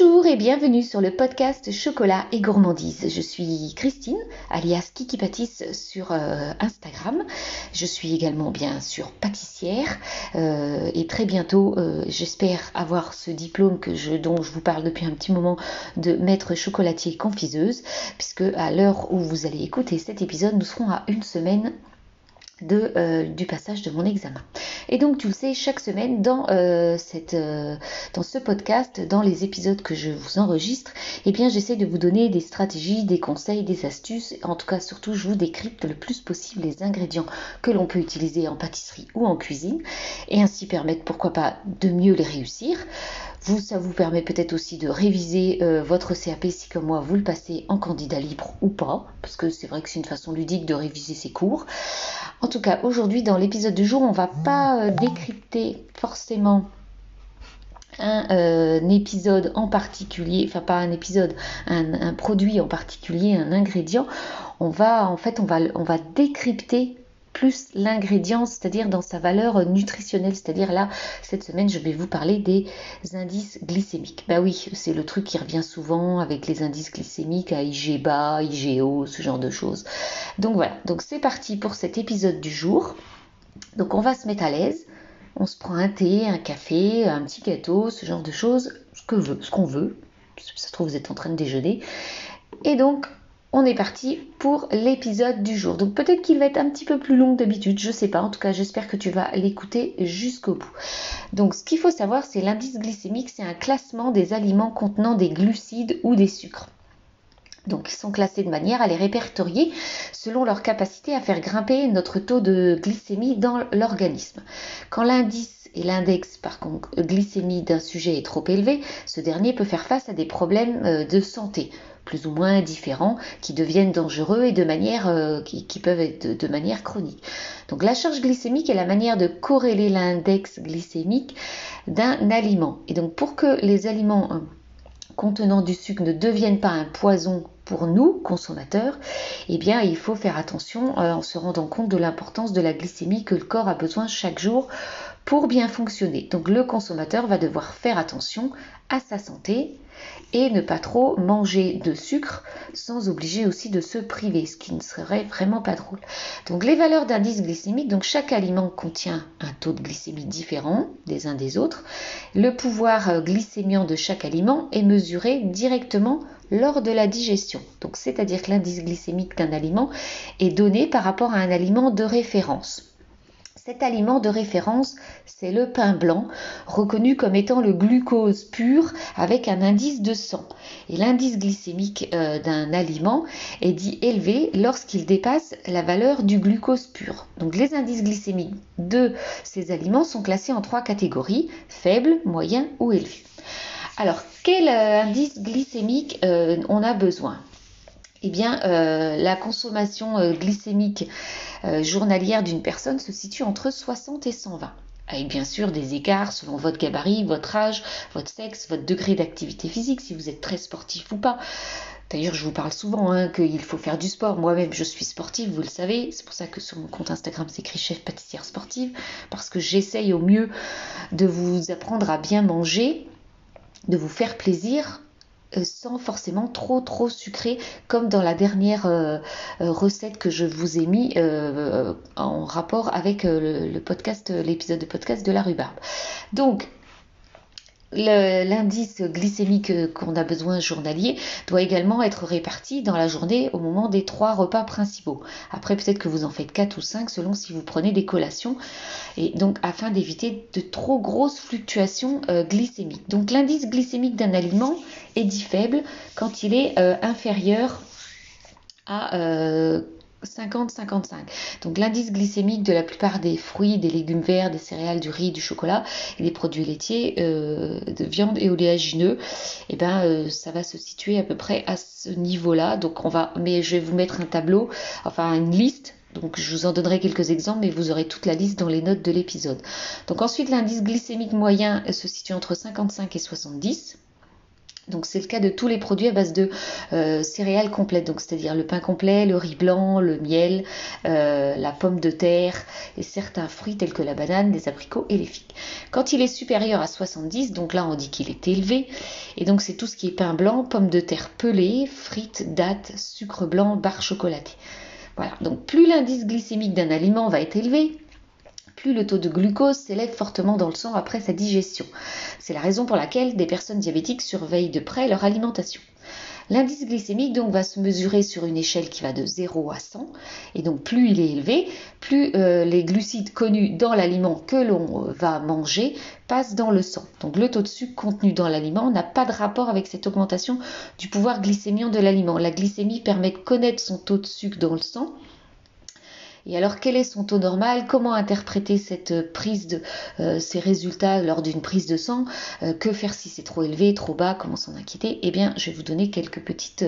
Bonjour et bienvenue sur le podcast Chocolat et Gourmandise. Je suis Christine, alias Kiki Pâtisse sur euh, Instagram. Je suis également bien sûr pâtissière euh, et très bientôt, euh, j'espère avoir ce diplôme dont je vous parle depuis un petit moment de maître chocolatier confiseuse, puisque à l'heure où vous allez écouter cet épisode, nous serons à une semaine euh, du passage de mon examen. Et donc tu le sais, chaque semaine dans, euh, euh, dans ce podcast, dans les épisodes que je vous enregistre, eh bien j'essaie de vous donner des stratégies, des conseils, des astuces. En tout cas, surtout, je vous décrypte le plus possible les ingrédients que l'on peut utiliser en pâtisserie ou en cuisine et ainsi permettre, pourquoi pas, de mieux les réussir. Vous, ça vous permet peut-être aussi de réviser votre CAP si comme moi vous le passez en candidat libre ou pas, parce que c'est vrai que c'est une façon ludique de réviser ses cours. En tout cas, aujourd'hui, dans l'épisode du jour, on va pas euh, décrypter forcément un, euh, épisode en particulier, enfin pas un épisode, un, produit en particulier, un ingrédient. On va en fait, on va, on va décrypter plus l'ingrédient, c'est-à-dire dans sa valeur nutritionnelle. C'est-à-dire là, cette semaine, je vais vous parler des indices glycémiques. Bah oui, c'est le truc qui revient souvent avec les indices glycémiques à IG bas, IG haut, ce genre de choses. Donc voilà, donc c'est parti pour cet épisode du jour. Donc on va se mettre à l'aise. On se prend un thé, un café, un petit gâteau, ce genre de choses, ce que veut, ce qu'on veut. Ça se trouve, vous êtes en train de déjeuner. Et donc, on est parti pour l'épisode du jour. Donc peut-être qu'il va être un petit peu plus long d'habitude, je sais pas. En tout cas, j'espère que tu vas l'écouter jusqu'au bout. Donc ce qu'il faut savoir, c'est l'indice glycémique, c'est un classement des aliments contenant des glucides ou des sucres. Donc ils sont classés de manière à les répertorier selon leur capacité à faire grimper notre taux de glycémie dans l'organisme. Quand l'indice et l'index par contre glycémie d'un sujet est trop élevé, ce dernier peut faire face à des problèmes euh, de santé plus ou moins différents qui deviennent dangereux et de manière euh, qui, peuvent être de, manière chronique. Donc la charge glycémique est la manière de corréler l'index glycémique d'un aliment. Et donc pour que les aliments euh, contenant du sucre ne deviennent pas un poison pour nous, consommateurs, eh bien, il faut faire attention euh, en se rendant compte de l'importance de la glycémie que le corps a besoin chaque jour pour bien fonctionner. Donc, le consommateur va devoir faire attention à sa santé et ne pas trop manger de sucre sans obliger aussi de se priver, ce qui ne serait vraiment pas drôle. Donc les valeurs d'indice glycémique, donc chaque aliment contient un taux de glycémie différent des uns des autres. Le pouvoir euh, glycémiant de chaque aliment est mesuré directement lors de la digestion. Donc c'est-à-dire que l'indice glycémique d'un aliment est donné par rapport à un aliment de référence. Cet aliment de référence, c'est le pain blanc, reconnu comme étant le glucose pur avec un indice de sang. Et l'indice glycémique euh, d'un aliment est dit élevé lorsqu'il dépasse la valeur du glucose pur. Donc les indices glycémiques de ces aliments sont classés en trois catégories, faibles, moyens ou élevés. Alors, quel euh, indice glycémique euh, on a besoin? Eh bien, la consommation glycémique euh, journalière d'une personne se situe entre 60 et 120 avec bien sûr des écarts selon votre gabarit, votre âge, votre sexe, votre degré d'activité physique, si vous êtes très sportif ou pas. D'ailleurs, je vous parle souvent hein, qu'il faut faire du sport. Moi-même, je suis sportive, vous le savez. C'est pour ça que sur mon compte Instagram, c'est écrit chef pâtissière sportive, parce que j'essaye au mieux de vous apprendre à bien manger, de vous faire plaisir euh, sans forcément trop trop sucré comme dans la dernière euh, euh, recette que je vous ai mis en rapport avec le, podcast l'épisode de podcast de la rhubarbe. Donc L'indice glycémique qu'on a besoin journalier doit également être réparti dans la journée au moment des trois repas principaux. Après, peut-être que vous en faites quatre ou cinq selon si vous prenez des collations. Et donc, afin d'éviter de trop grosses fluctuations euh, glycémiques. Donc, l'indice glycémique d'un aliment est dit faible quand il est euh, inférieur à euh, 50-55. Donc l'indice glycémique de la plupart des fruits, des légumes verts, des céréales, du riz, du chocolat et des produits laitiers, euh, de viande et oléagineux, eh ben euh, ça va se situer à peu près à ce niveau-là. Donc on va, mais je vais vous mettre un tableau, enfin une liste. Donc je vous en donnerai quelques exemples, mais vous aurez toute la liste dans les notes de l'épisode. Donc ensuite l'indice glycémique moyen se situe entre 55 et 70. Donc c'est le cas de tous les produits à base de euh, céréales complètes, donc c'est-à-dire le pain complet, le riz blanc, le miel, euh, la pomme de terre et certains fruits tels que la banane, les abricots et les figues. Quand il est supérieur à 70, donc là on dit qu'il est élevé, et donc c'est tout ce qui est pain blanc, pommes de terre pelées, frites, dattes, sucre blanc, barres chocolatées. Voilà, donc plus l'indice glycémique d'un aliment va être élevé, plus le taux de glucose s'élève fortement dans le sang après sa digestion. C'est la raison pour laquelle des personnes diabétiques surveillent de près leur alimentation. L'indice glycémique donc va se mesurer sur une échelle qui va de 0 à 100 et donc plus il est élevé, plus euh, les glucides connus dans l'aliment que l'on euh, va manger passent dans le sang. Donc le taux de sucre contenu dans l'aliment n'a pas de rapport avec cette augmentation du pouvoir glycémiant de l'aliment. La glycémie permet de connaître son taux de sucre dans le sang et alors, quel est son taux normal? Comment interpréter cette prise de euh, ces résultats lors d'une prise de sang? Euh, Que faire si c'est trop élevé, trop bas? Comment s'en inquiéter? Eh bien, je vais vous donner quelques petites,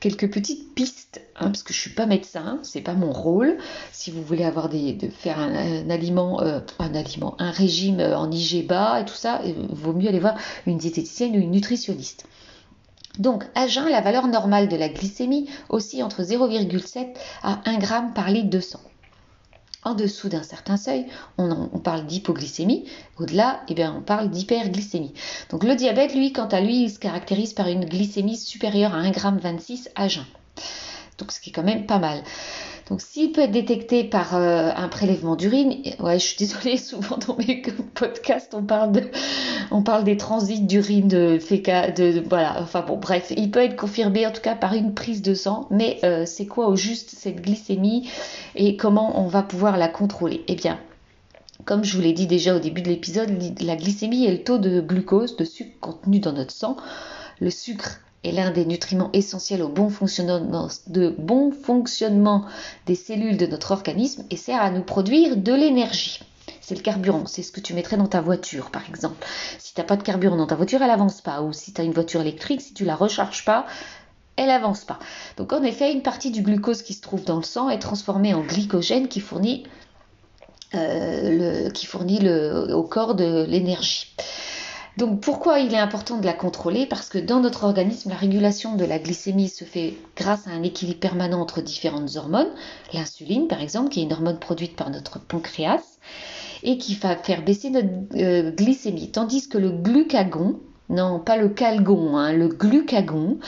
quelques petites pistes, hein, parce que je suis pas médecin, c'est pas mon rôle. Si vous voulez avoir des, de faire un, aliment, euh, un aliment, un régime en IG bas et tout ça, il vaut mieux aller voir une diététicienne ou une nutritionniste. Donc, à jeun, la valeur normale de la glycémie oscille entre 0,7 à 1 g par litre de sang. En dessous d'un certain seuil, on, parle d'hypoglycémie. Au-delà, eh on parle d'hyperglycémie. Donc, le diabète, lui, quant à lui, il se caractérise par une glycémie supérieure à 1,26 g à jeun. Donc, ce qui est quand même pas mal. Donc s'il peut être détecté par euh, un prélèvement d'urine, ouais, je suis désolée, souvent dans mes podcasts on parle de, on parle des transits d'urine, de féca, de, voilà, enfin bon, bref, il peut être confirmé en tout cas par une prise de sang, mais euh, c'est quoi au juste cette glycémie et comment on va pouvoir la contrôler? Eh bien, comme je vous l'ai dit déjà au début de l'épisode, la glycémie est le taux de glucose, de sucre contenu dans notre sang. Le sucre est l'un des nutriments essentiels au bon fonctionnement, de bon fonctionnement des cellules de notre organisme et sert à nous produire de l'énergie. C'est le carburant, c'est ce que tu mettrais dans ta voiture par exemple. Si tu n'as pas de carburant dans ta voiture, elle avance pas. Ou si tu as une voiture électrique, si tu la recharges pas, elle avance pas. Donc en effet, une partie du glucose qui se trouve dans le sang est transformée en glycogène qui fournit, euh, le, qui fournit le, au corps de l'énergie. Donc pourquoi il est important de la contrôler? Parce que dans notre organisme, la régulation de la glycémie se fait grâce à un équilibre permanent entre différentes hormones, l'insuline par exemple, qui est une hormone produite par notre pancréas et qui va faire baisser notre euh, glycémie, tandis que le glucagon, non, pas le calgon, hein, le glucagon.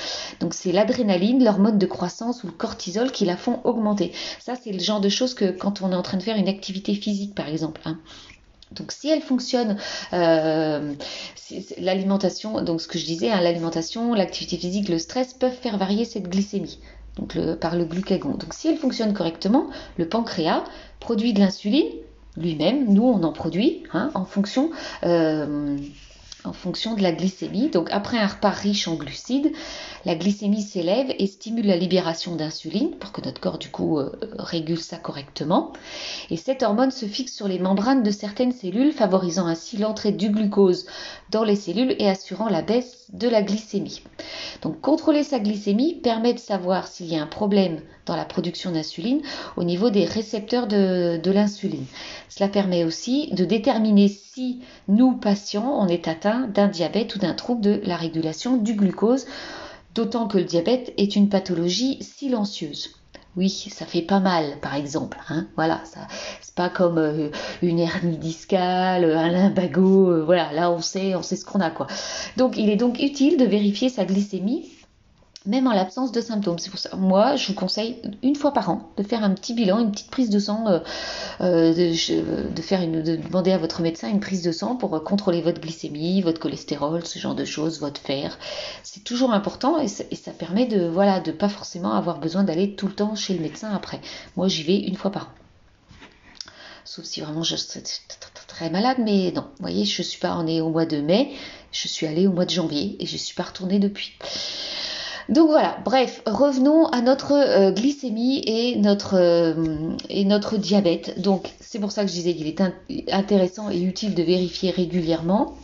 Donc c'est l'adrénaline, l'hormone de croissance ou le cortisol qui la font augmenter. Ça, c'est le genre de choses que quand on est en train de faire une activité physique, par exemple. Hein. Donc si elle fonctionne, euh, l'alimentation, donc ce que je disais, hein, l'alimentation, l'activité physique, le stress peuvent faire varier cette glycémie donc par le glucagon. Donc si elle fonctionne correctement, le pancréas produit de l'insuline lui-même, nous on en produit hein, en fonction euh, en fonction de la glycémie. Donc après un repas riche en glucides, la glycémie s'élève et stimule la libération d'insuline pour que notre corps du coup euh, régule ça correctement. Et cette hormone se fixe sur les membranes de certaines cellules, favorisant ainsi l'entrée du glucose dans les cellules et assurant la baisse de la glycémie. Donc contrôler sa glycémie permet de savoir s'il y a un problème dans la production d'insuline au niveau des récepteurs de, de l'insuline. Cela permet aussi de déterminer si nous, patients, on est atteint d'un diabète ou d'un trouble de la régulation du glucose, d'autant que le diabète est une pathologie silencieuse. Oui, ça fait pas mal, par exemple. Hein voilà, ça, c'est pas comme euh, une hernie discale, un limbago. Euh, voilà, là on sait, on sait ce qu'on a quoi. Donc, il est donc utile de vérifier sa glycémie même en l'absence de symptômes. C'est pour ça, moi, je vous conseille une fois par an de faire un petit bilan, une petite prise de sang, euh, euh, de, faire de demander à votre médecin une prise de sang pour contrôler votre glycémie, votre cholestérol, ce genre de choses, votre fer. C'est toujours important et ça, permet de, voilà, de pas forcément avoir besoin d'aller tout le temps chez le médecin après. Moi, j'y vais une fois par an. Sauf si vraiment je suis très malade, mais non. Vous voyez, je suis pas, on est au mois de mai, je suis allée au mois de janvier et je suis pas retournée depuis. Donc voilà, bref, revenons à notre euh, glycémie et notre, euh, et notre diabète. Donc c'est pour ça que je disais qu'il est intéressant et utile de vérifier régulièrement.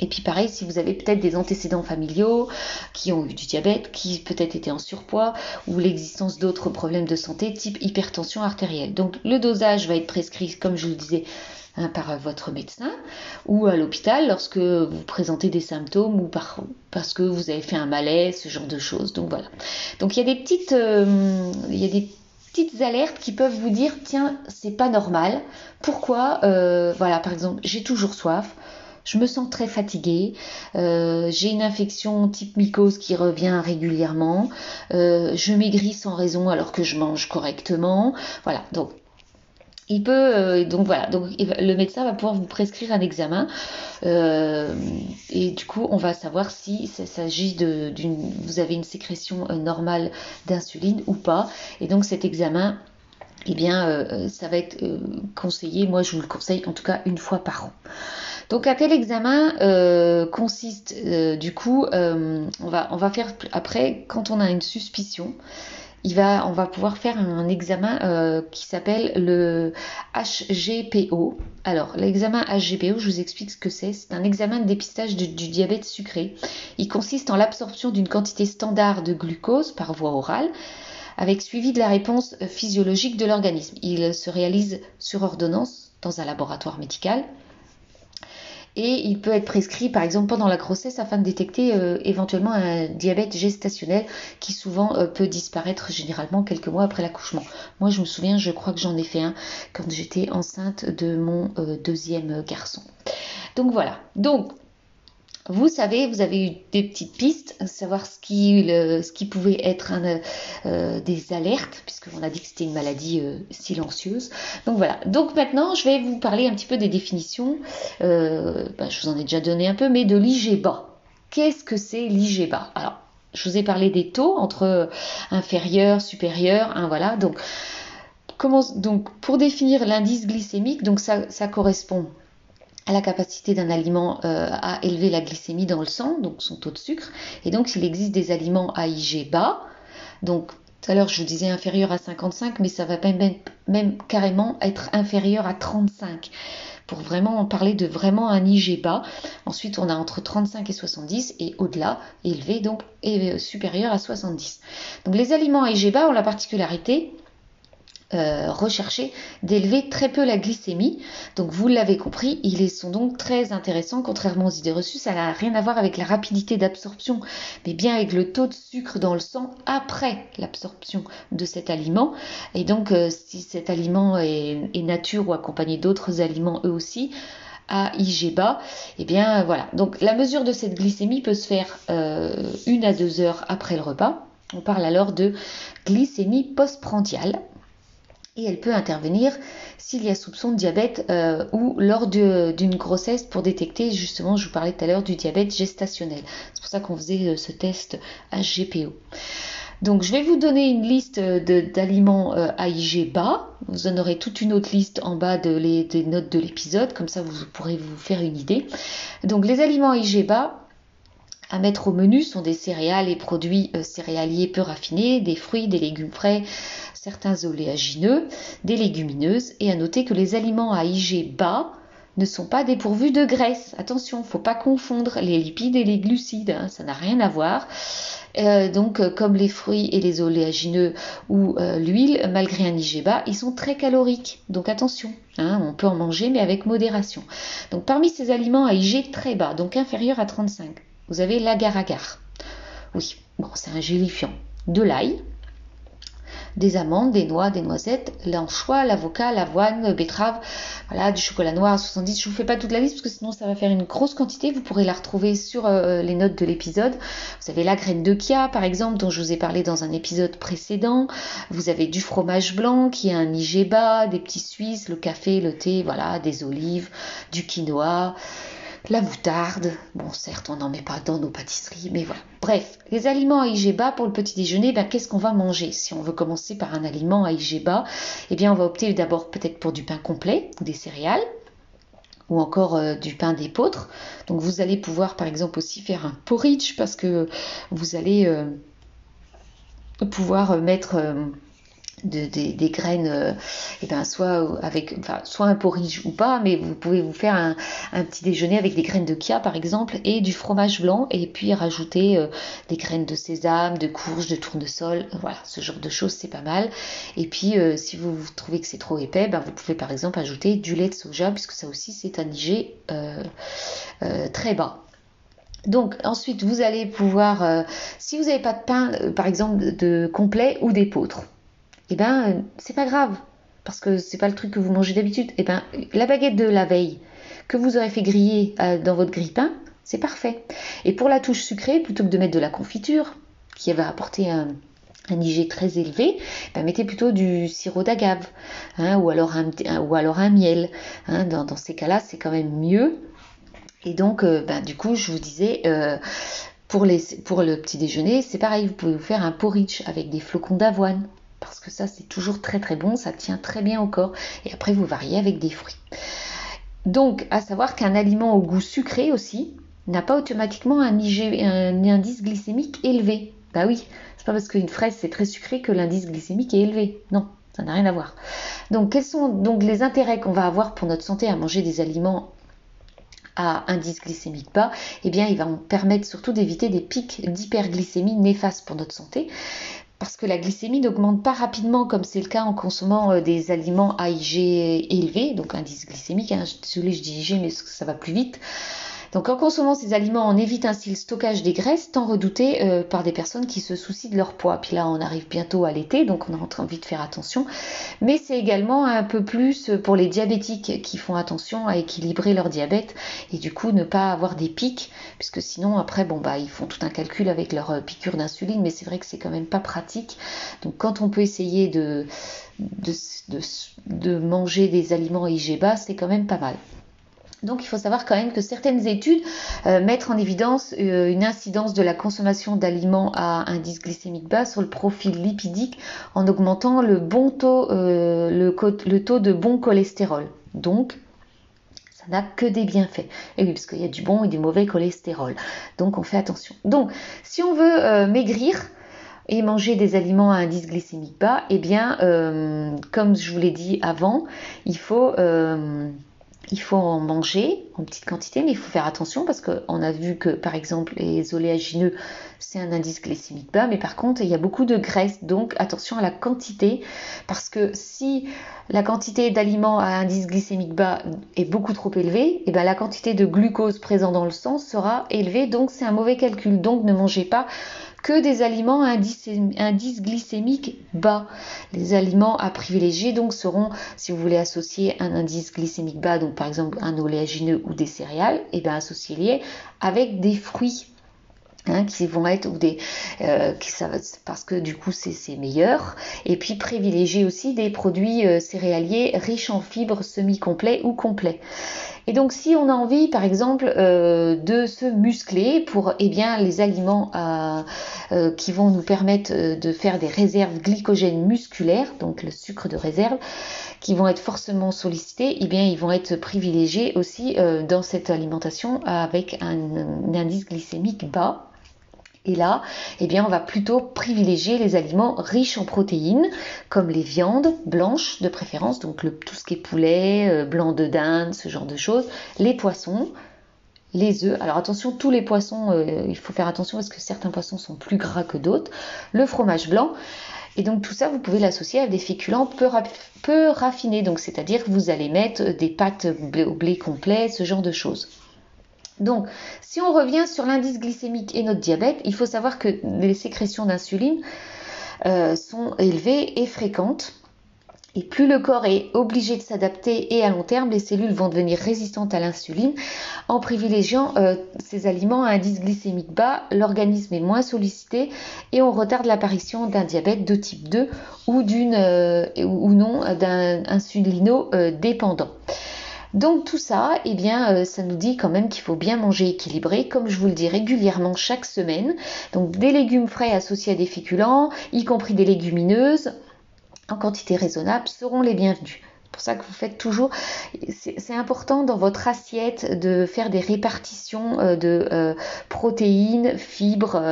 Et puis pareil, si vous avez peut-être des antécédents familiaux qui ont eu du diabète, qui peut-être étaient en surpoids, ou l'existence d'autres problèmes de santé type hypertension artérielle. Donc le dosage va être prescrit, comme je le disais, hein, par votre médecin ou à l'hôpital lorsque vous présentez des symptômes ou parce que vous avez fait un malaise, ce genre de choses. Donc voilà. Donc il y a des petites, euh, alertes qui peuvent vous dire tiens c'est pas normal. Pourquoi euh, Voilà par exemple j'ai toujours soif je me sens très fatiguée, euh, j'ai une infection type mycose qui revient régulièrement, euh, je maigris sans raison alors que je mange correctement. Voilà, donc il peut euh, donc voilà donc le médecin va pouvoir vous prescrire un examen. Et du coup on va savoir si ça s'agit d'une vous avez une sécrétion normale d'insuline ou pas. Et donc cet examen eh bien ça va être conseillé. Moi je vous le conseille en tout cas une fois par an donc un tel examen euh, consiste euh, du coup, euh, on, va, faire après, quand on a une suspicion, on va pouvoir faire un examen qui s'appelle le HGPO. Alors, l'examen HGPO, je vous explique ce que c'est. C'est un examen de dépistage du diabète sucré. Il consiste en l'absorption d'une quantité standard de glucose par voie orale avec suivi de la réponse physiologique de l'organisme. Il se réalise sur ordonnance dans un laboratoire médical et il peut être prescrit par exemple pendant la grossesse afin de détecter euh, éventuellement un diabète gestationnel qui souvent euh, peut disparaître généralement quelques mois après l'accouchement. Moi je me souviens, je crois que j'en ai fait un quand j'étais enceinte de mon euh, deuxième garçon. Donc voilà. Donc vous savez, vous avez eu des petites pistes, savoir ce qui, pouvait être euh, des alertes, puisqu'on a dit que c'était une maladie euh, silencieuse. Donc voilà. Donc maintenant, je vais vous parler un petit peu des définitions. Euh, bah, je vous en ai déjà donné un peu, mais de l'IGBA. Qu'est-ce que c'est l'IGBA Alors, je vous ai parlé des taux entre inférieur, supérieur, hein, voilà. Donc, pour définir l'indice glycémique, donc ça correspond à la capacité d'un aliment euh, à élever la glycémie dans le sang, donc son taux de sucre. Et donc, il existe des aliments à IG bas, donc tout à l'heure je disais inférieur à 55, mais ça va même, carrément être inférieur à 35 pour vraiment en parler de vraiment un IG bas. Ensuite, on a entre 35 et 70 et au-delà, élevé, donc et euh, supérieur à 70. Donc les aliments à IG bas ont la particularité euh, d'élever très peu la glycémie. Donc vous l'avez compris, ils sont donc très intéressants, contrairement aux idées reçues, ça n'a rien à voir avec la rapidité d'absorption, mais bien avec le taux de sucre dans le sang après l'absorption de cet aliment. Et donc euh, si cet aliment est, nature ou accompagné d'autres aliments eux aussi, à IG bas, et eh bien voilà. Donc la mesure de cette glycémie peut se faire euh, une à deux heures après le repas. On parle alors de glycémie postprandiale et elle peut intervenir s'il y a soupçon de diabète euh, ou lors d'une grossesse pour détecter justement, je vous parlais tout à l'heure du diabète gestationnel. C'est pour ça qu'on faisait euh, ce test HGPO. Donc je vais vous donner une liste d'aliments euh, AIG bas. Vous en aurez toute une autre liste en bas de des notes de l'épisode, comme ça vous pourrez vous faire une idée. Donc les aliments AIG bas, à mettre au menu sont des céréales et produits céréaliers peu raffinés, des fruits, des légumes frais, certains oléagineux, des légumineuses, et à noter que les aliments à IG bas ne sont pas dépourvus de graisse. Attention, faut pas confondre les lipides et les glucides, hein, ça n'a rien à voir. Euh, donc, euh, comme les fruits et les oléagineux ou euh, l'huile, malgré un IG bas, ils sont très caloriques. Donc attention, hein, on peut en manger, mais avec modération. Donc, parmi ces aliments à IG très bas, donc inférieur à 35, vous avez l'agar-agar. Oui, bon, c'est un gélifiant. De l'ail, des amandes, des noix, des noisettes, l'anchois, l'avocat, l'avoine, betterave, voilà, du chocolat noir à 70. Je vous fais pas toute la liste parce que sinon ça va faire une grosse quantité. Vous pourrez la retrouver sur euh, les notes de l'épisode. Vous avez la graine de kia par exemple dont je vous ai parlé dans un épisode précédent. Vous avez du fromage blanc qui est un igéba, des petits suisses, le café, le thé, voilà, des olives, du quinoa la moutarde. Bon, certes, on n'en met pas dans nos pâtisseries, mais voilà. Bref, les aliments à IG bas pour le petit déjeuner, ben, qu'est-ce qu'on va manger? Si on veut commencer par un aliment à IG bas, eh bien, on va opter d'abord peut-être pour du pain complet des céréales ou encore euh, du pain d'épeautre. Donc vous allez pouvoir par exemple aussi faire un porridge parce que vous allez euh, pouvoir mettre euh, des graines, et euh, eh ben soit avec, enfin, soit un porridge ou pas, mais vous pouvez vous faire un, petit déjeuner avec des graines de kia par exemple et du fromage blanc et puis rajouter euh, des graines de sésame, de courge, de tournesol, voilà, ce genre de choses c'est pas mal. Et puis euh, si vous, trouvez que c'est trop épais, ben, vous pouvez par exemple ajouter du lait de soja puisque ça aussi c'est un IG très bas. Donc ensuite vous allez pouvoir, si vous n'avez pas de pain par exemple de complet ou d'épeautre, eh ben euh, c'est pas grave parce que c'est pas le truc que vous mangez d'habitude. Eh ben la baguette de la veille que vous aurez fait griller euh, dans votre grille-pain, c'est parfait. Et pour la touche sucrée, plutôt que de mettre de la confiture qui va apporter un, IG très élevé, ben mettez plutôt du sirop d'agave hein, ou, alors un, miel. Hein. dans, ces cas-là, c'est quand même mieux. Et donc, euh, ben, du coup, je vous disais, pour, les, pour le petit déjeuner, c'est pareil, vous pouvez vous faire un porridge avec des flocons d'avoine parce que ça c'est toujours très très bon, ça tient très bien au corps et après vous variez avec des fruits. Donc à savoir qu'un aliment au goût sucré aussi n'a pas automatiquement un, indice glycémique élevé. Bah oui, c'est pas parce qu'une fraise c'est très sucré que l'indice glycémique est élevé. Non, ça n'a rien à voir. Donc quels sont donc les intérêts qu'on va avoir pour notre santé à manger des aliments à indice glycémique bas, eh bien, il va permettre surtout d'éviter des pics d'hyperglycémie néfastes pour notre santé parce que la glycémie n'augmente pas rapidement comme c'est le cas en consommant euh, des aliments à IG élevés, donc indice glycémique, hein, désolé je dis IG mais ça va plus vite. Donc en consommant ces aliments, on évite ainsi le stockage des graisses tant redoutées euh, par des personnes qui se soucient de leur poids. Puis là, on arrive bientôt à l'été, donc on a envie de faire attention. Mais c'est également un peu plus pour les diabétiques qui font attention à équilibrer leur diabète et du coup ne pas avoir des pics, puisque sinon après, bon bah ils font tout un calcul avec leur euh, piqûre d'insuline, mais c'est vrai que c'est quand même pas pratique. Donc quand on peut essayer de, de, de manger des aliments IG bas, c'est quand même pas mal. Donc il faut savoir quand même que certaines études euh, mettent en évidence euh, une incidence de la consommation d'aliments à indice glycémique bas sur le profil lipidique en augmentant le bon taux, euh, le, taux de bon cholestérol. Donc ça n'a que des bienfaits. Et oui, parce qu'il y a du bon et du mauvais cholestérol. Donc on fait attention. Donc si on veut maigrir, et manger des aliments à indice glycémique bas, eh bien, comme je vous l'ai dit avant, il faut il faut en manger en petite quantité, mais il faut faire attention parce qu'on a vu que par exemple les oléagineux, c'est un indice glycémique bas, mais par contre il y a beaucoup de graisse, donc attention à la quantité parce que si la quantité d'aliments à indice glycémique bas est beaucoup trop élevée, et eh bien la quantité de glucose présent dans le sang sera élevée, donc c'est un mauvais calcul. Donc ne mangez pas que des aliments à indice, glycémique bas. Les aliments à privilégier donc seront, si vous voulez associer un indice glycémique bas, donc par exemple un oléagineux ou des céréales, et eh bien associez-les avec des fruits. Hein, qui vont être ou des euh, parce que du coup c'est meilleur. Et puis privilégier aussi des produits euh, céréaliers riches en fibres semi-complets ou complets. Et donc si on a envie par exemple euh, de se muscler pour eh bien, les aliments qui vont nous permettre de faire des réserves glycogènes musculaires, donc le sucre de réserve, qui vont être forcément sollicités, eh bien ils vont être privilégiés aussi dans cette alimentation avec un indice glycémique bas et là, eh bien, on va plutôt privilégier les aliments riches en protéines, comme les viandes blanches de préférence, donc tout ce qui est poulet, euh, blanc de dinde, ce genre de choses, les poissons, les œufs. Alors attention, tous les poissons, euh, il faut faire attention parce que certains poissons sont plus gras que d'autres. Le fromage blanc. Et donc tout ça, vous pouvez l'associer à des féculents peu, raffinés. Donc c'est-à-dire que vous allez mettre des pâtes au blé complet, ce genre de choses. Donc, si on revient sur l'indice glycémique et notre diabète, il faut savoir que les sécrétions d'insuline euh, sont élevées et fréquentes. Et plus le corps est obligé de s'adapter et à long terme, les cellules vont devenir résistantes à l'insuline. En privilégiant euh, ces aliments à indice glycémique bas, l'organisme est moins sollicité et on retarde l'apparition d'un diabète de type 2 ou, d'une, euh, ou non d'un insulino-dépendant. Donc tout ça, eh bien, euh, ça nous dit quand même qu'il faut bien manger équilibré, comme je vous le dis régulièrement chaque semaine. Donc des légumes frais associés à des féculents, y compris des légumineuses, en quantité raisonnable, seront les bienvenus. Pour ça que vous faites toujours. C'est important dans votre assiette de faire des répartitions de protéines, fibres,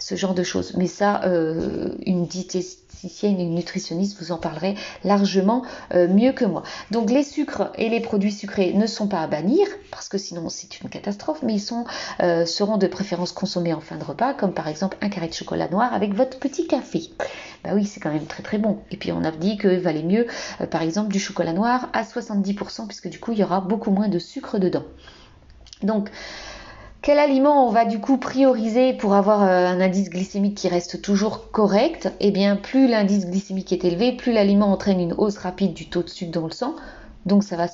ce genre de choses. Mais ça, une diététicienne une nutritionniste vous en parlerait largement euh, mieux que moi. Donc les sucres et les produits sucrés ne sont pas à bannir parce que sinon c'est une catastrophe, mais ils sont, euh, seront de préférence consommés en fin de repas, comme par exemple un carré de chocolat noir avec votre petit café. Bah oui, c'est quand même très très bon. Et puis on a dit qu'il valait mieux, euh, par exemple, du chocolat noir à 70%, puisque du coup il y aura beaucoup moins de sucre dedans. Donc, quel aliment on va du coup prioriser pour avoir euh, un indice glycémique qui reste toujours correct? Eh bien, plus l'indice glycémique est élevé, plus l'aliment entraîne une hausse rapide du taux de sucre dans le sang. Donc ça va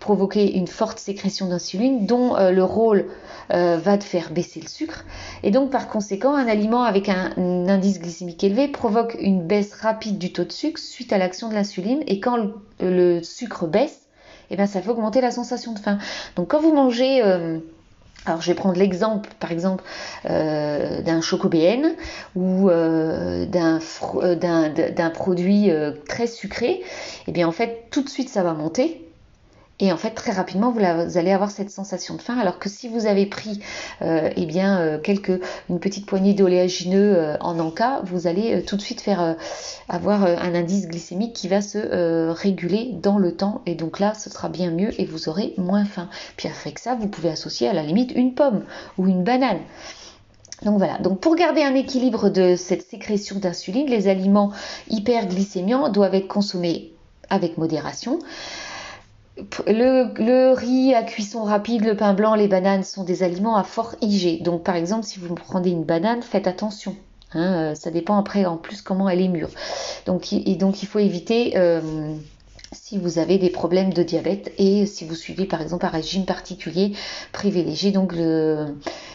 provoquer une forte sécrétion d'insuline dont euh, le rôle euh, va de faire baisser le sucre. Et donc par conséquent, un aliment avec un, indice glycémique élevé provoque une baisse rapide du taux de sucre suite à l'action de l'insuline. Et quand le, sucre baisse, eh bien ça fait augmenter la sensation de faim. Donc quand vous mangez... Alors je vais prendre l'exemple par exemple euh, d'un chocobéenne ou euh, euh, d'un produit très sucré, et eh bien en fait tout de suite ça va monter et en fait, très rapidement, vous, allez avoir cette sensation de faim. Alors que si vous avez pris euh, eh bien, euh, quelques, une petite poignée d'oléagineux euh, en encas, vous allez tout de suite faire avoir un indice glycémique qui va se réguler dans le temps. Et donc là, ce sera bien mieux et vous aurez moins faim. Puis avec ça, vous pouvez associer à la limite une pomme ou une banane. Donc voilà, donc pour garder un équilibre de cette sécrétion d'insuline, les aliments hyperglycémiants doivent être consommés avec modération. Le, riz à cuisson rapide, le pain blanc, les bananes sont des aliments à fort IG. Donc par exemple, si vous prenez une banane, faites attention. Hein, euh, ça dépend après en plus comment elle est mûre. Donc, et donc il faut éviter euh, si vous avez des problèmes de diabète et si vous suivez par exemple un régime particulier, privilégiez donc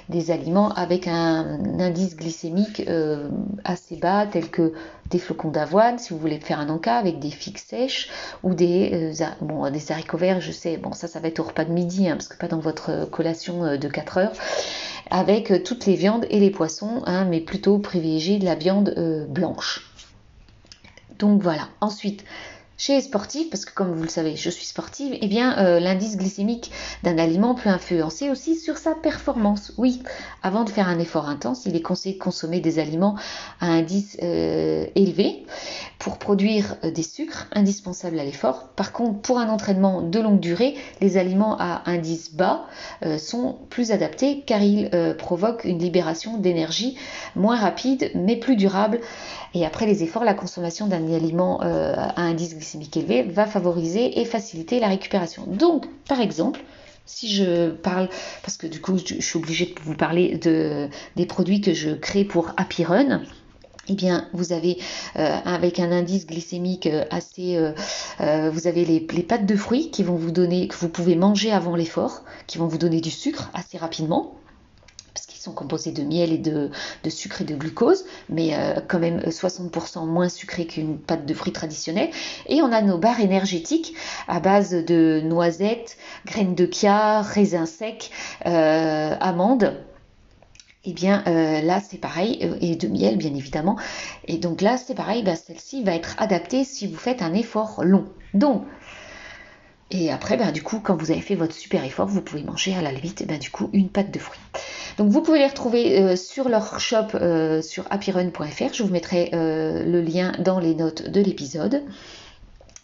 des aliments avec un indice glycémique euh, assez bas, tels que des flocons d'avoine, si vous voulez faire un encas avec des figues sèches ou des, euh, bon, haricots verts, je sais, bon ça ça va être au repas de midi, hein, parce que pas dans votre collation euh, de 4 heures, avec toutes les viandes et les poissons, hein, mais plutôt privilégier de la viande blanche. Donc voilà. Ensuite, chez les sportifs, parce que comme vous le savez, je suis sportive, eh bien euh, l'indice glycémique d'un aliment peut influencer aussi sur sa performance. Oui, avant de faire un effort intense, il est conseillé de consommer des aliments à indice euh, élevé pour produire euh, des sucres indispensables à l'effort. Par contre, pour un entraînement de longue durée, les aliments à indice bas sont plus adaptés car ils provoquent une libération d'énergie moins rapide mais plus durable et après les efforts, la consommation d'un aliment euh, à indice glycémique élevé va favoriser et faciliter la récupération. Donc, par exemple, si je parle, parce que du coup, je, suis obligée de vous parler de, des produits que je crée pour Happy Run. Eh bien, vous avez euh, avec un indice glycémique euh, assez, vous avez les, pâtes de fruits qui vont vous donner, que vous pouvez manger avant l'effort, qui vont vous donner du sucre assez rapidement sont composés de miel et de, sucre et de glucose, mais euh, quand même 60% moins sucré qu'une pâte de fruits traditionnelle. Et on a nos barres énergétiques à base de noisettes, graines de chia, raisins secs, euh, amandes. Et eh bien euh, là c'est pareil, et de miel bien évidemment. Et donc là c'est pareil, bah, celle-ci va être adaptée si vous faites un effort long. Donc et après, ben, du coup, quand vous avez fait votre super effort, vous pouvez manger à la limite ben, du coup une pâte de fruits. Donc vous pouvez les retrouver euh, sur leur shop euh, sur happyrun.fr. Je vous mettrai euh, le lien dans les notes de l'épisode.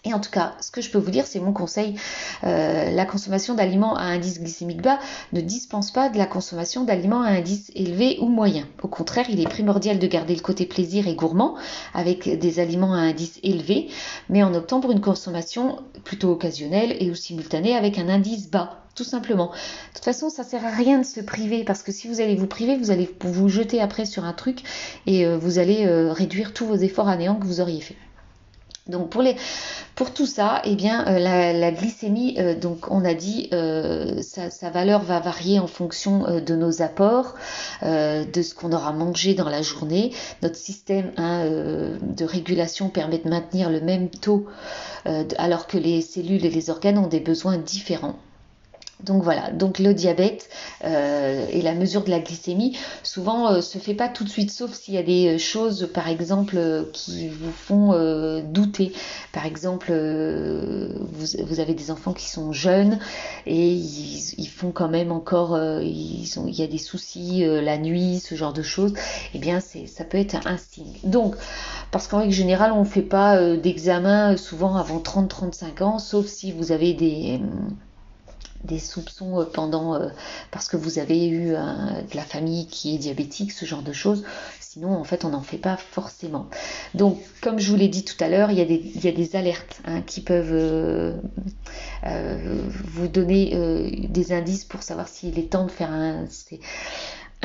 Et en tout cas, ce que je peux vous dire, c'est mon conseil, euh, la consommation d'aliments à indice glycémique bas ne dispense pas de la consommation d'aliments à indice élevé ou moyen. Au contraire, il est primordial de garder le côté plaisir et gourmand avec des aliments à indice élevé, mais en optant pour une consommation plutôt occasionnelle et ou simultanée avec un indice bas tout simplement. De toute façon, ça sert à rien de se priver parce que si vous allez vous priver, vous allez vous jeter après sur un truc et euh, vous allez euh, réduire tous vos efforts à néant que vous auriez fait. Donc pour, les, pour tout ça, eh bien, euh, la, glycémie, euh, donc on a dit, euh, sa, valeur va varier en fonction de nos apports, de ce qu'on aura mangé dans la journée. Notre système hein, de régulation permet de maintenir le même taux alors que les cellules et les organes ont des besoins différents. Donc voilà, donc le diabète euh, et la mesure de la glycémie, souvent euh, se fait pas tout de suite, sauf s'il y a des choses, par exemple, qui vous font euh, douter. Par exemple, vous, avez des enfants qui sont jeunes et ils, font quand même encore, ils ont, il y a des soucis la nuit, ce genre de choses. Eh bien, c'est, ça peut être un signe. Donc, parce qu'en règle générale, on ne fait pas d'examen souvent avant 30-35 ans, sauf si vous avez des des soupçons euh, pendant euh, parce que vous avez eu de la famille qui est diabétique, ce genre de choses. Sinon, en fait, on n'en fait pas forcément. Donc, comme je vous l'ai dit tout à l'heure, il, y a des alertes hein, qui peuvent euh, vous donner des indices pour savoir s'il est temps de faire un,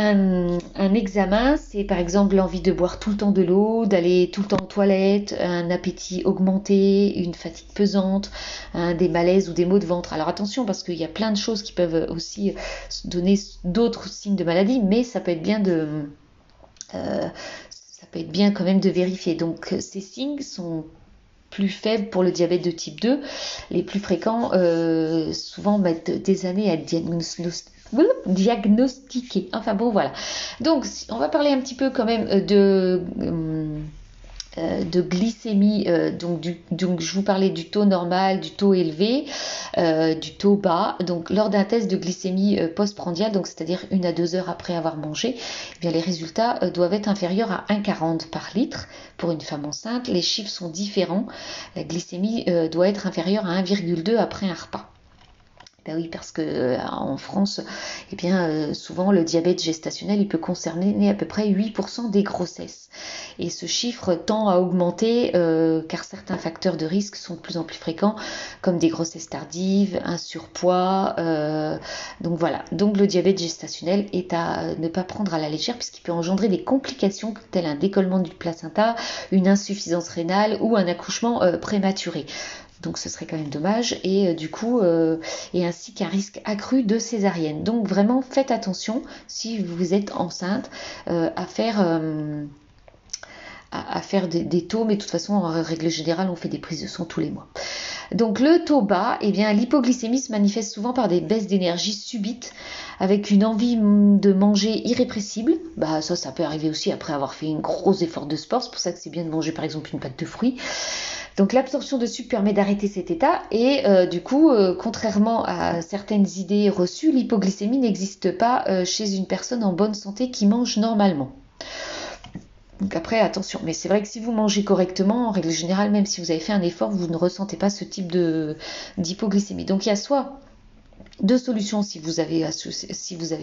un, examen, c'est par exemple l'envie de boire tout le temps de l'eau, d'aller tout le temps aux toilettes, un appétit augmenté, une fatigue pesante, des malaises ou des maux de ventre. Alors attention parce qu'il y a plein de choses qui peuvent aussi donner d'autres signes de maladie, mais ça peut être bien de... Euh, ça peut être bien quand même de vérifier. Donc ces signes sont plus faibles pour le diabète de type 2. Les plus fréquents, euh, souvent, mettent des années à diagnostiquer. Enfin bon, voilà. Donc, on va parler un petit peu quand même euh, de... Euh, de glycémie, donc je vous parlais du taux normal, du taux élevé, du taux bas. Donc lors d'un test de glycémie postprandiale, donc c'est-à-dire une à deux heures après avoir mangé, eh bien les résultats doivent être inférieurs à 1,40 par litre pour une femme enceinte. Les chiffres sont différents. La glycémie doit être inférieure à 1,2 après un repas. Ben oui, parce que euh, en France, eh euh, souvent le diabète gestationnel, peut concerner à peu près 8% des grossesses. Et ce chiffre tend à augmenter euh, car certains facteurs de risque sont de plus en plus fréquents, comme des grossesses tardives, un surpoids. donc voilà. Donc le diabète gestationnel est à ne pas prendre à la légère puisqu'il peut engendrer des complications telles un décollement du placenta, une insuffisance rénale ou un accouchement prématuré. Donc ce serait quand même dommage. Et euh, du coup, euh, et ainsi qu'un risque accru de césarienne. Donc vraiment faites attention si vous êtes enceinte euh, à faire des, taux, mais de toute façon, en règle générale, on fait des prises de sang tous les mois. Donc le taux bas, eh bien l'hypoglycémie se manifeste souvent par des baisses d'énergie subites, avec une envie de manger irrépressible. Bah ça, ça peut arriver aussi après avoir fait un gros effort de sport. C'est pour ça que c'est bien de manger par exemple une pâte de fruits. Donc l'absorption de sucre permet d'arrêter cet état et euh, du coup, euh, contrairement à certaines idées reçues, l'hypoglycémie n'existe pas euh, chez une personne en bonne santé qui mange normalement. Donc après, attention, mais c'est vrai que si vous mangez correctement, en règle générale, même si vous avez fait un effort, vous ne ressentez pas ce type d'hypoglycémie. Donc il y a soit deux solutions si vous avez,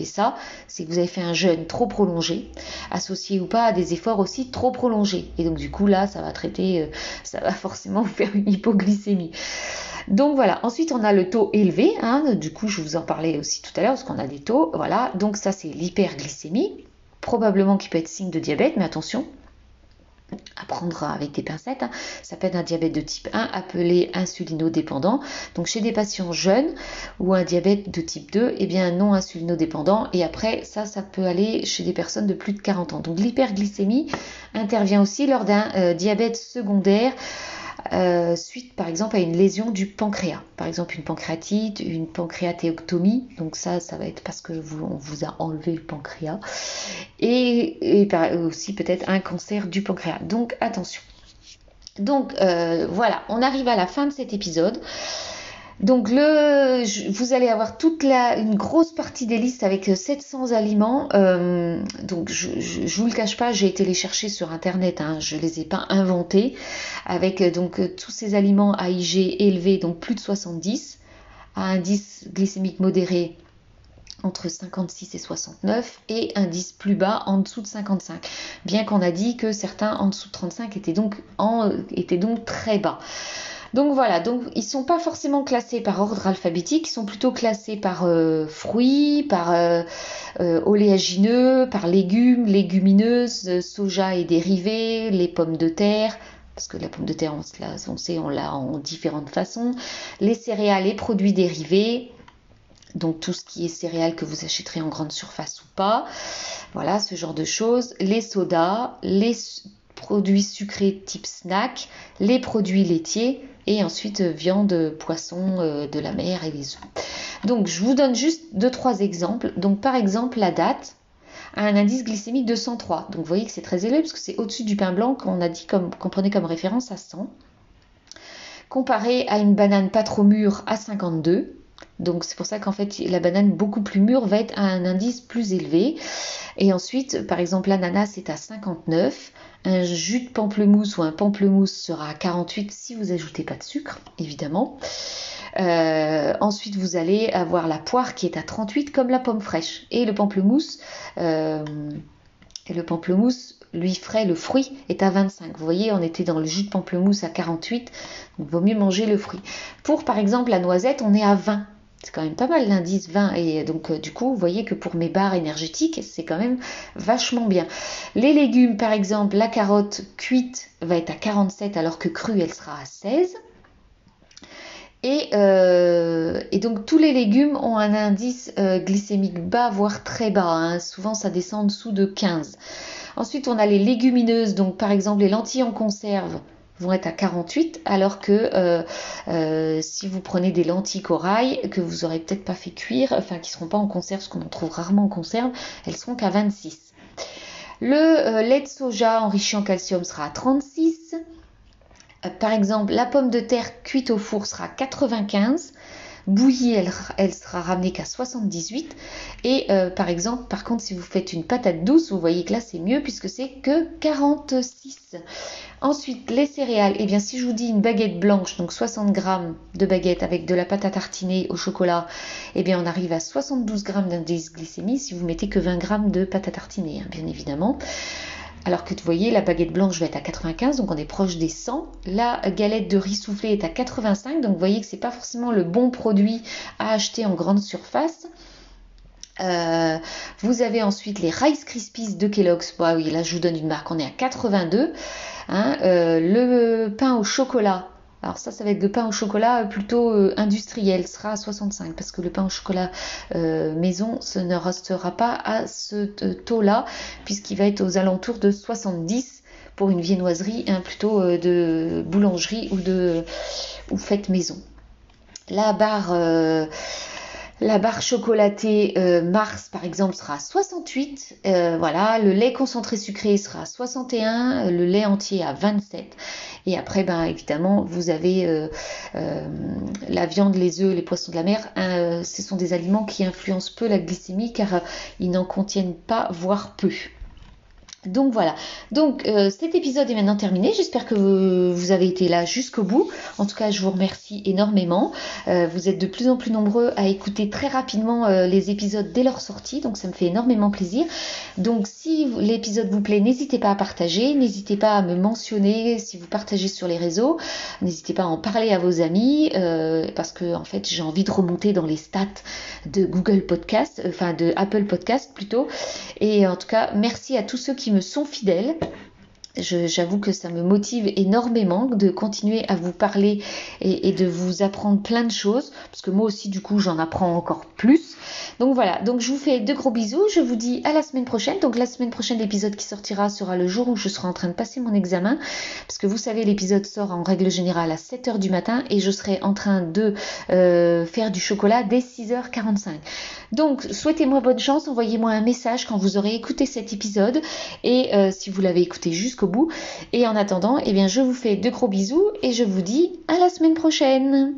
ça, c'est que vous avez fait un jeûne trop prolongé, associé ou pas à des efforts aussi trop prolongés. Et donc du coup là, ça va traiter, euh, ça va forcément vous faire une hypoglycémie. Donc voilà, ensuite on a le taux élevé, hein. du coup je vous en parlais aussi tout à l'heure parce qu'on a des taux, voilà, donc ça c'est l'hyperglycémie, probablement qui peut être signe de diabète, mais attention, à prendre avec des pincettes. Hein. Ça peut être un diabète de type 1 appelé insulinodépendant. Donc chez des patients jeunes ou un diabète de type 2, eh bien non insulinodépendant. Et après, ça, ça peut aller chez des personnes de plus de 40 ans. Donc l'hyperglycémie intervient aussi lors d'un euh, diabète secondaire euh, suite par exemple à une lésion du pancréas, par exemple une pancréatite, une pancréatéoctomie, donc ça, ça va être parce que vous, on vous a enlevé le pancréas, et, aussi peut-être un cancer du pancréas. Donc attention. Donc euh, voilà, on arrive à la fin de cet épisode. Donc le, vous allez avoir toute la, une grosse partie des listes avec 700 euh, aliments. Euh, donc je, ne vous le cache pas, j'ai été les chercher sur internet. Hein, je les ai pas inventés. Avec euh, donc tous ces aliments à IG élevés, donc plus de 70, à indice glycémique modéré entre 56 et 69 et indice plus bas en dessous de 55. Bien qu'on a dit que certains en dessous de 35 étaient donc, en, étaient donc très bas. Donc voilà, donc ils sont pas forcément classés par ordre alphabétique, ils sont plutôt classés par euh, fruits, par euh, euh, oléagineux, par légumes, légumineuses, soja et dérivés, les pommes de terre, parce que la pomme de terre, on, on sait, on l'a en différentes façons, les céréales et produits dérivés, donc tout ce qui est céréales que vous achèterez en grande surface ou pas, voilà ce genre de choses, les sodas, les produits sucrés type snack, les produits laitiers et ensuite euh, viande, poisson euh, de la mer et les œufs. Donc je vous donne juste deux trois exemples. Donc par exemple la date a un indice glycémique de 103. Donc vous voyez que c'est très élevé parce que c'est au-dessus du pain blanc qu'on a dit comme qu'on prenait comme référence à 100. Comparé à une banane pas trop mûre à 52. Donc c'est pour ça qu'en fait la banane beaucoup plus mûre va être à un indice plus élevé. Et ensuite, par exemple, l'ananas est à 59. Un jus de pamplemousse ou un pamplemousse sera à 48 si vous ajoutez pas de sucre, évidemment. Euh, ensuite, vous allez avoir la poire qui est à 38 comme la pomme fraîche. Et le pamplemousse, euh, et le pamplemousse, lui frais, le fruit, est à 25. Vous voyez, on était dans le jus de pamplemousse à 48. Donc, il vaut mieux manger le fruit. Pour, par exemple, la noisette, on est à 20. C'est quand même pas mal l'indice 20 et donc euh, du coup vous voyez que pour mes barres énergétiques c'est quand même vachement bien. Les légumes par exemple la carotte cuite va être à 47 alors que crue elle sera à 16. Euh, et, donc tous les légumes ont un indice euh, glycémique bas, voire très bas. Hein. Souvent ça descend en dessous de 15. Ensuite on a les légumineuses, donc par exemple les lentilles en conserve vont être à 48, alors que euh, si vous prenez des lentilles corail que vous aurez peut-être pas fait cuire, enfin qui seront pas en conserve, ce qu'on en trouve rarement en conserve, elles seront qu'à 26. Le lait de soja enrichi en calcium sera à 36. Euh, par exemple, la pomme de terre cuite au four sera 95, bouillie, elle, sera ramenée qu'à 78. Et euh, par exemple, par contre, si vous faites une patate douce, vous voyez que là c'est mieux puisque c'est que 46. Ensuite, les céréales. Eh bien, si je vous dis une baguette blanche, donc 60 grammes de baguette avec de la pâte à tartiner au chocolat, eh bien, on arrive à 72 grammes d'indice glycémie si vous mettez que 20 grammes de pâte à tartiner, hein, bien évidemment. Alors que vous voyez, la baguette blanche va être à 95, donc on est proche des 100. La galette de riz soufflé est à 85, donc vous voyez que c'est pas forcément le bon produit à acheter en grande surface. Euh, vous avez ensuite les Rice Krispies de Kellogg's. Bah oui, là je vous donne une marque, on est à 82. Hein. Euh, le pain au chocolat alors ça, ça va être le pain au chocolat plutôt euh, industriel, sera à 65 parce que le pain au chocolat euh, maison, ce ne restera pas à ce euh, taux-là puisqu'il va être aux alentours de 70 pour une viennoiserie, hein, plutôt de boulangerie ou de ou fête maison. La barre la barre chocolatée euh, Mars, par exemple, sera à 68. Euh, voilà, le lait concentré sucré sera à 61, le lait entier à 27. Et après, ben, évidemment, vous avez euh, la viande, les œufs, les poissons de la mer. Ce sont des aliments qui influencent peu la glycémie car ils n'en contiennent pas, voire peu. Donc voilà, donc euh, cet épisode est maintenant terminé. J'espère que vous, avez été là jusqu'au bout. En tout cas, je vous remercie énormément. Euh, vous êtes de plus en plus nombreux à écouter très rapidement euh, les épisodes dès leur sortie, donc ça me fait énormément plaisir. Donc si l'épisode vous plaît, n'hésitez pas à partager, n'hésitez pas à me mentionner si vous partagez sur les réseaux, n'hésitez pas à en parler à vos amis parce que en fait j'ai envie de remonter dans les stats de Google Podcast, enfin de Apple Podcast plutôt. Et en tout cas, merci à tous ceux qui me sont fidèles. J'avoue que ça me motive énormément de continuer à vous parler et, de vous apprendre plein de choses, parce que moi aussi du coup j'en apprends encore plus. Donc voilà, donc je vous fais de gros bisous, je vous dis à la semaine prochaine. Donc la semaine prochaine l'épisode qui sortira sera le jour où je serai en train de passer mon examen, parce que vous savez l'épisode sort en règle générale à 7h du matin et je serai en train de euh, faire du chocolat dès 6h45. Donc souhaitez-moi bonne chance, envoyez-moi un message quand vous aurez écouté cet épisode et euh, si vous l'avez écouté bout. Et en attendant, eh bien je vous fais de gros bisous et je vous dis à la semaine prochaine.